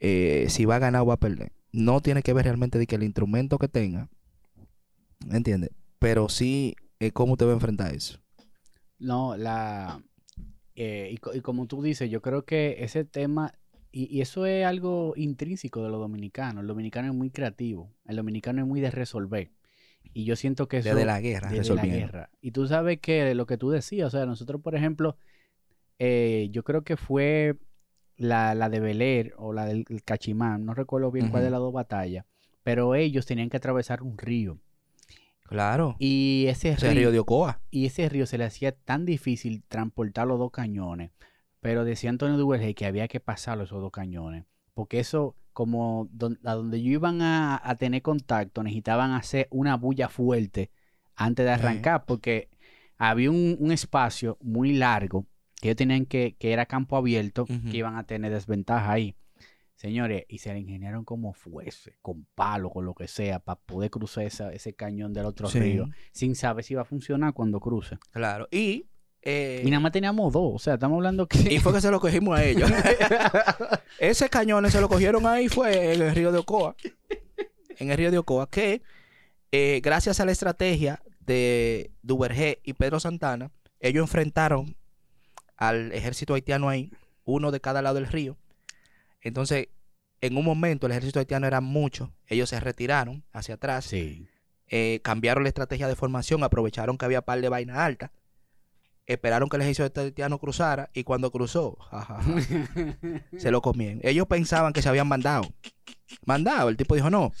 eh, si va a ganar o va a perder. No tiene que ver realmente de que el instrumento que tenga, ¿entiende? Pero sí eh, cómo usted va a enfrentar eso. No, la... eh, y, co- y como tú dices, yo creo que ese tema, y, y eso es algo intrínseco de los dominicanos. El dominicano es muy creativo. El dominicano es muy de resolver. Y yo siento que eso... Desde la guerra, desde la guerra. Y tú sabes que lo que tú decías, o sea, nosotros, por ejemplo, eh, yo creo que fue la, la de Beler o la del el Cachimán, no recuerdo bien cuál de las dos batallas, pero ellos tenían que atravesar un río. Claro. Y ese Ese río, río de Ocoa. y ese río se le hacía tan difícil transportar los dos cañones. Pero decía Antonio Duvergé que había que pasarlo esos dos cañones. Porque eso, como don- a donde ellos iban a, a tener contacto, necesitaban hacer una bulla fuerte antes de arrancar. Porque había un, un espacio muy largo que ellos tenían que, que era campo abierto, que iban a tener desventaja ahí. Señores, y se le ingeniaron como fuese, con palo, con lo que sea, para poder cruzar esa- ese cañón del otro Sí. río, sin saber si iba a funcionar cuando cruce. Claro. Y, eh, Y nada más teníamos dos, o sea, estamos hablando que... y fue que se lo cogimos a ellos. Ese cañón se lo cogieron ahí fue en el río de Ocoa. En el río de Ocoa, que eh, gracias a la estrategia de Duvergé y Pedro Santana, ellos enfrentaron al ejército haitiano ahí, uno de cada lado del río. Entonces, en un momento el ejército haitiano era mucho, ellos se retiraron hacia atrás, Sí. eh, cambiaron la estrategia de formación, aprovecharon que había par de vaina alta, esperaron que el ejército haitiano cruzara y cuando cruzó, ja, ja, ja, se lo comían. Ellos pensaban que se habían mandado. Mandado. El tipo dijo, no.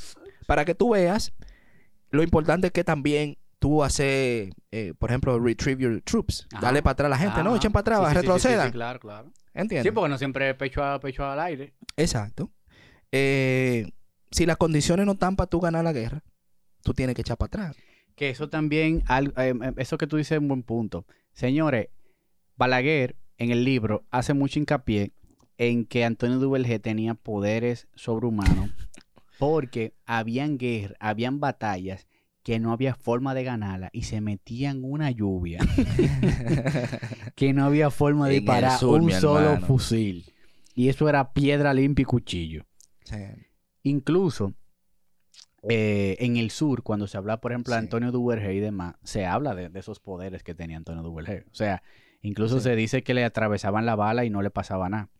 Para que tú veas, lo importante es que también tú haces, eh, por ejemplo, retrieve your troops. Ajá. Dale para atrás a la gente. No, echen para atrás, Sí, retrocedan. sí, claro, claro. ¿Entiendes? Sí, porque no siempre pecho a pecho al aire. Exacto. Eh, si las condiciones no están para tú ganar la guerra, tú tienes que echar para atrás. Que eso también, eh, eh, eso que tú dices es un buen punto. Señores, Balaguer en el libro hace mucho hincapié en que Antonio Duvergé tenía poderes sobrehumanos porque habían guerras, habían batallas que no había forma de ganarla y se metían una lluvia que no había forma de En el disparar sur, un solo fusil. Y eso era piedra limpia y cuchillo. Sí. Incluso eh, en el sur, cuando se habla, por ejemplo, de Sí. Antonio Duvergé y demás, se habla de, de esos poderes que tenía Antonio Duvergé. O sea, incluso Sí. se dice que le atravesaban la bala y no le pasaba nada.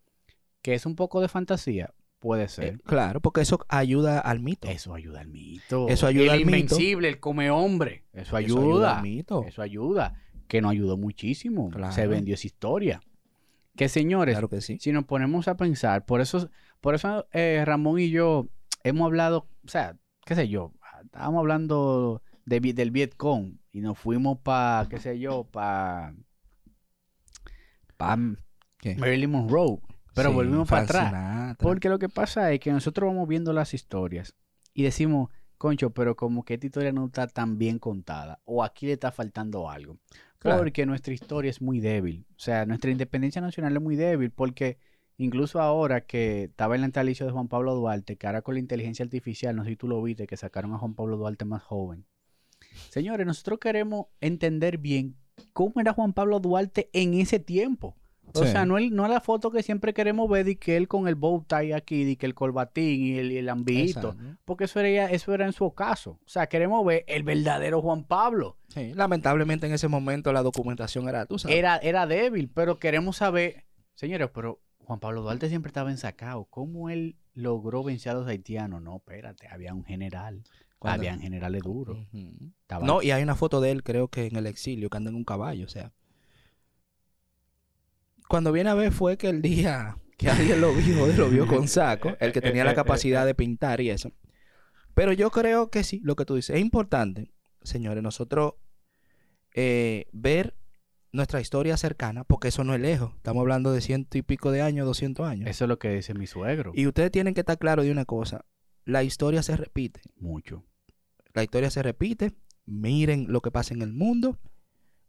Que es un poco de fantasía, puede Eh, ser. claro, porque eso ayuda al mito. Eso ayuda al mito. Eso ayuda el al mito. invencible, el come hombre. Eso Eso ayuda. al mito. Eso ayuda. Que nos ayudó muchísimo. Se Claro. vendió esa historia. Que señores, Claro que sí. si nos ponemos a pensar, por eso, por eso eh, Ramón y yo hemos hablado, o sea, qué sé yo, estábamos hablando de, del Vietcong y nos fuimos para, qué sé yo, para pa. Marilyn Monroe, pero Sí, volvimos para atrás. Porque lo que pasa es que nosotros vamos viendo las historias y decimos, concho, pero como que esta historia no está tan bien contada o aquí le está faltando algo. Claro. Porque nuestra historia es muy débil. O sea, nuestra independencia nacional es muy débil porque incluso ahora que estaba el natalicio de Juan Pablo Duarte, que ahora con la inteligencia artificial, no sé si tú lo viste, que sacaron a Juan Pablo Duarte más joven. Señores, nosotros queremos entender bien cómo era Juan Pablo Duarte en ese tiempo. O Sí. sea, no, el, no la foto que siempre queremos ver de que él con el bow tie aquí, de que el corbatín y el, el. Exacto. Porque eso era, eso era en su ocaso. O sea, queremos ver el verdadero Juan Pablo. Sí, Lamentablemente en ese momento la documentación era, tú sabes. Era, era débil, pero queremos saber, señores, pero Juan Pablo Duarte siempre estaba ensacado. ¿Cómo él logró vencer a los haitianos? No, espérate, había un general. Habían generales duros. No, y hay una foto de él, creo que en el exilio, que anda en un caballo, o sea. Cuando viene a ver fue que el día que alguien lo vio, lo vio con saco, el que tenía la capacidad de pintar y eso. Pero yo creo que sí, lo que tú dices, es importante, señores, nosotros eh, ver nuestra historia cercana, porque eso no es lejos, estamos hablando de ciento y pico de años, doscientos años. Eso es lo que dice mi suegro. Y ustedes tienen que estar claros de una cosa, la historia se repite. Mucho. La historia se repite. Miren lo que pasa en el mundo.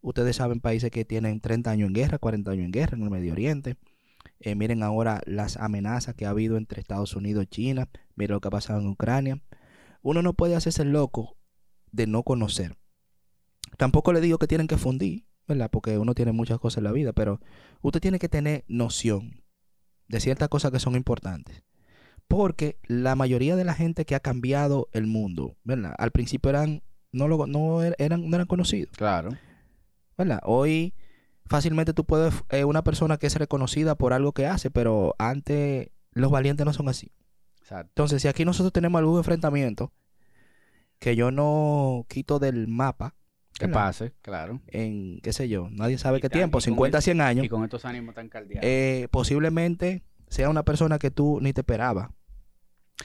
Ustedes saben países que tienen 30 años en guerra, 40 años en guerra en el Medio Oriente. Eh, miren ahora las amenazas que ha habido entre Estados Unidos y China. Miren lo que ha pasado en Ucrania. Uno no puede hacerse loco de no conocer. Tampoco le digo que tienen que fundir, ¿verdad? Porque uno tiene muchas cosas en la vida, pero usted tiene que tener noción de ciertas cosas que son importantes. Porque la mayoría de la gente que ha cambiado el mundo, ¿verdad? Al principio eran, no, lo, no er- eran, no eran conocidos, Claro. ¿verdad? Hoy fácilmente tú puedes, eh, una persona que es reconocida por algo que hace, pero antes los valientes no son así. Exacto. Entonces, si aquí nosotros tenemos algún enfrentamiento que yo no quito del mapa, Que ¿verdad? pase, claro. en, qué sé yo, nadie sabe Y qué tan- tiempo, y con 50, el- 100 años, Y con estos ánimos tan caldeados. eh, posiblemente sea una persona que tú ni te esperabas.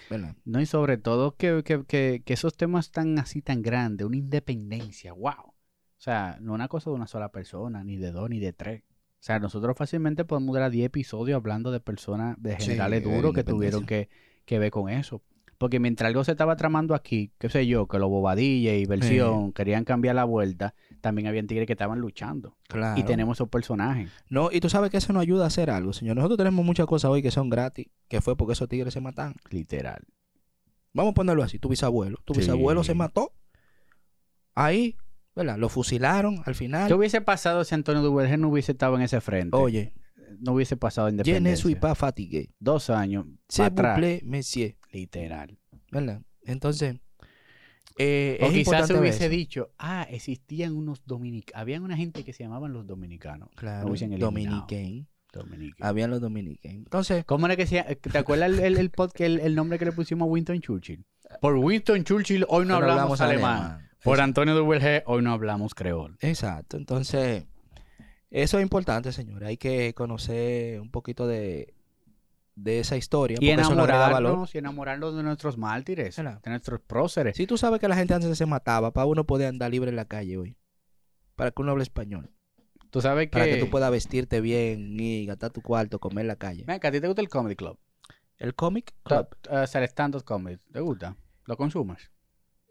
¿verdad? No, y sobre todo que, que, que, que esos temas tan así tan grandes, una independencia, wow. O sea, no una cosa de una sola persona, ni de dos, ni de tres. O sea, nosotros fácilmente podemos durar 10 episodios hablando de personas, de generales de duros que tuvieron que, que ver con eso. Porque mientras algo se estaba tramando aquí, qué sé yo, que los bobadilla y versión querían cambiar la vuelta, también habían tigres que estaban luchando. Claro. Y tenemos esos personajes. No, y tú sabes que eso nos ayuda a hacer algo, señor. Nosotros tenemos muchas cosas hoy que son gratis, que fue porque esos tigres se matan. Literal. Vamos a ponerlo así, tu bisabuelo. Tu Sí. bisabuelo se mató. Ahí, ¿verdad? Lo fusilaron al final. ¿Qué hubiese pasado si Antonio Duvergé no hubiese estado en ese frente? Oye, no hubiese pasado independencia. suis pas fatigué. Dos años. Se plaît, monsieur. Literal. ¿Verdad? Entonces, eh, O quizás se hubiese eso. dicho, ah, existían unos dominicanos. Habían una gente que se llamaban los dominicanos. Claro. Dominican. Habían los dominicanos. Entonces, ¿Cómo era que se? ¿Te acuerdas el, el, el, pod- que el, el nombre que le pusimos a Winston Churchill? Por Winston Churchill hoy no, hablamos, alemán. Por Antonio Duvergé, hoy no hablamos creol. Exacto. Entonces, eso es importante, señores. Hay que conocer un poquito de, de esa historia. Y valor. enamorarnos, y enamorarnos de nuestros mártires, Claro. de nuestros próceres. Si tú sabes que la gente antes se mataba, para uno poder andar libre en la calle hoy. Para que uno hable español. Tú sabes que... Para que tú puedas vestirte bien y gastar tu cuarto, comer en la calle. Venga, ¿a ti te gusta el Comedy Club? El comic club, el stand-up comedy. ¿Te gusta? ¿Lo consumes?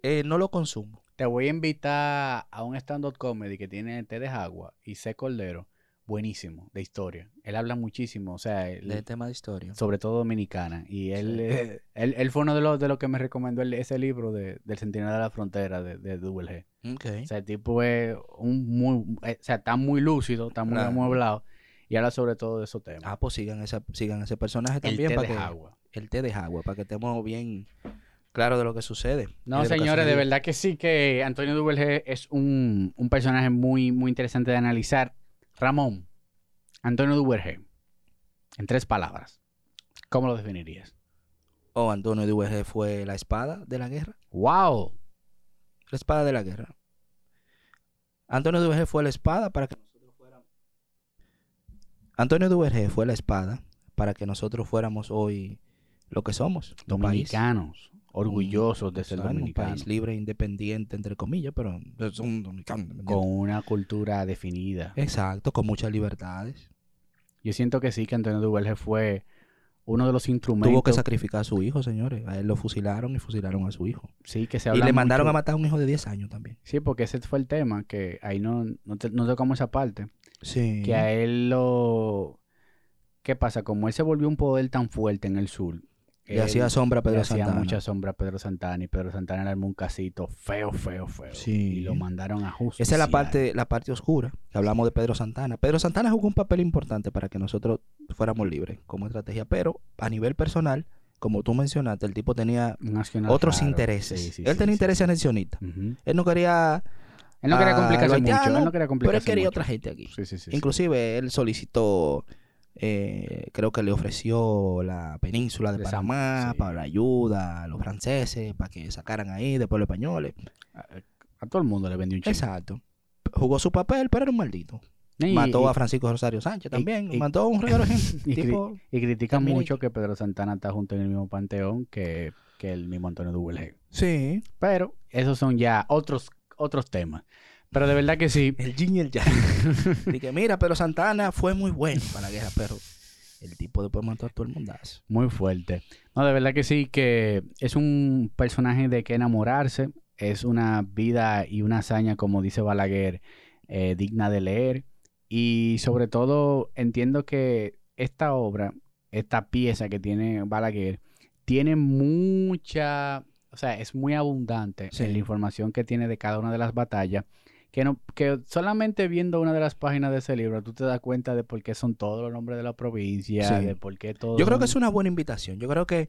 eh, no lo consumo. Te voy a invitar a un stand-up comedy que tiene Té de Agua y C. Cordero. Buenísimo, de historia. Él habla muchísimo, o sea, él- De tema de historia. sobre todo dominicana. Y él, Sí. eh, él, él fue uno de los, de los que me recomendó el- ese libro de, del Centinela de la Frontera de, de Double G. Ok. O sea, el tipo es un muy, eh, o sea, está muy lúcido, está muy Claro. amueblado y habla sobre todo de esos temas. Ah, pues sigan, esa, sigan ese personaje el también. té para de que, agua. El té de agua, para que estemos bien claros de lo que sucede. No, de señores, de verdad que sí que Antonio Duvergé es un, un personaje muy, muy interesante de analizar. Ramón, Antonio Duvergé, en tres palabras, ¿cómo lo definirías? Oh, Antonio Duvergé fue la espada de la guerra. ¡Wow! La espada de la guerra. Antonio Duvergé fue la espada para que nosotros fuéramos. Antonio Duvergé fue la espada para que nosotros fuéramos hoy lo que somos. Dominicanos, orgullosos de ser Claro, Un dominicanos, país libre e independiente, entre comillas, pero es un dominicano. independiente. con una cultura definida. Exacto, con muchas libertades. Yo siento que sí, que Antonio Duvergé fue uno de los instrumentos. Tuvo que sacrificar a su hijo, señores. A él lo fusilaron y fusilaron a su hijo. Sí, que se Y habla le mandaron mucho- a matar a un hijo de 10 años también. Sí, porque ese fue el tema, que ahí no, no, te- no tocamos esa parte. Sí. Que a él lo... ¿Qué pasa? Como él se volvió un poder tan fuerte en el sur. Le hacía sombra a Pedro le hacía Santana. mucha sombra a Pedro Santana y Pedro Santana armó un casito feo, feo, feo. Sí. Y lo mandaron a justicia. Esa es la parte, la parte oscura, que hablamos de Pedro Santana. Pedro Santana jugó un papel importante para que nosotros fuéramos libres como estrategia, pero a nivel personal, como tú mencionaste, el tipo tenía otros intereses. él tenía intereses anexionistas. Él no quería, Él no quería complicarse mucho. Él haitianos, no quería pero él quería mucho. otra gente aquí. Sí, sí, sí. sí. Inclusive él solicitó, eh, creo que le ofreció la península de Panamá sí. para la ayuda a los franceses, para que sacaran ahí, después los españoles. A, a todo el mundo le vendió un chico. Exacto. Jugó su papel, pero era un maldito. Y- mató y- a Francisco Rosario Sánchez también. y- mató a un regalo y tipo, Y También- mucho que Pedro Santana está junto en el mismo panteón que, que el mismo Antonio Duvergé. sí. Pero esos son ya otros, otros temas. Pero de verdad que sí. El yin y el yang. Dije, mira, pero Santana fue muy bueno para la guerra, pero el tipo después mató a todo el mundazo. Muy fuerte. No, de verdad que sí, que es un personaje de que enamorarse. Es una vida y una hazaña, como dice Balaguer, eh, digna de leer. Y sobre todo, entiendo que esta obra, esta pieza que tiene Balaguer, tiene mucha, o sea, es muy abundante Sí. en la información que tiene de cada una de las batallas. Que, no, que solamente viendo una de las páginas de ese libro, tú te das cuenta de por qué son todos los nombres de la provincia, Sí. de por qué todo. Yo creo que es una buena invitación. Yo creo que,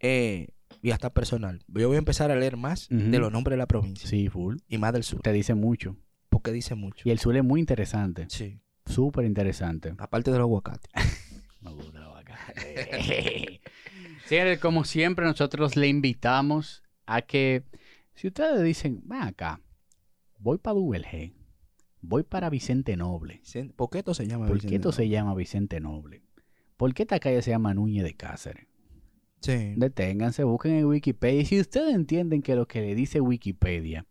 eh, y hasta personal, yo voy a empezar a leer más de los nombres de la provincia Sí, full. y más del sur, Te dice mucho. porque dice mucho. Y el sur es muy interesante. Sí. Súper interesante. Aparte de los aguacates. Me gusta la vaca. Señores, como siempre, nosotros le invitamos a que, si ustedes dicen, ven acá, voy para Duvergé, voy para Vicente Noble. ¿Por qué esto se llama ¿Por Vicente qué esto se Noble? llama Vicente Noble? ¿Por qué esta calle se llama Núñez de Cáceres? Sí. Deténganse, busquen en Wikipedia. Y si ustedes entienden que lo que le dice Wikipedia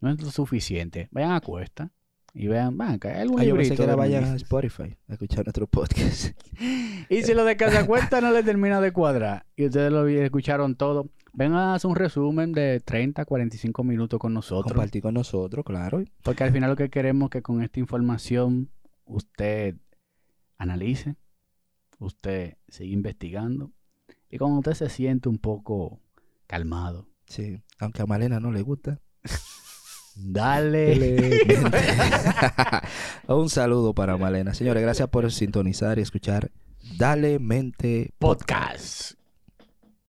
no es lo suficiente, vayan a Cuesta y vean, van acá, hay algún Ah, yo pensé que de vayan a Spotify a escuchar nuestro podcast. Y si lo de Casa Cuesta no le termina de cuadrar y ustedes lo escucharon todo, ven a hacer un resumen de 30, 45 minutos con nosotros. Compartir con nosotros, claro. Porque al final lo que queremos es que con esta información usted analice, usted siga investigando y cuando usted se siente un poco calmado, Sí. Aunque a Malena no le gusta. dale. Un saludo para Malena. Señores, gracias por sintonizar y escuchar Dale Mente Podcast.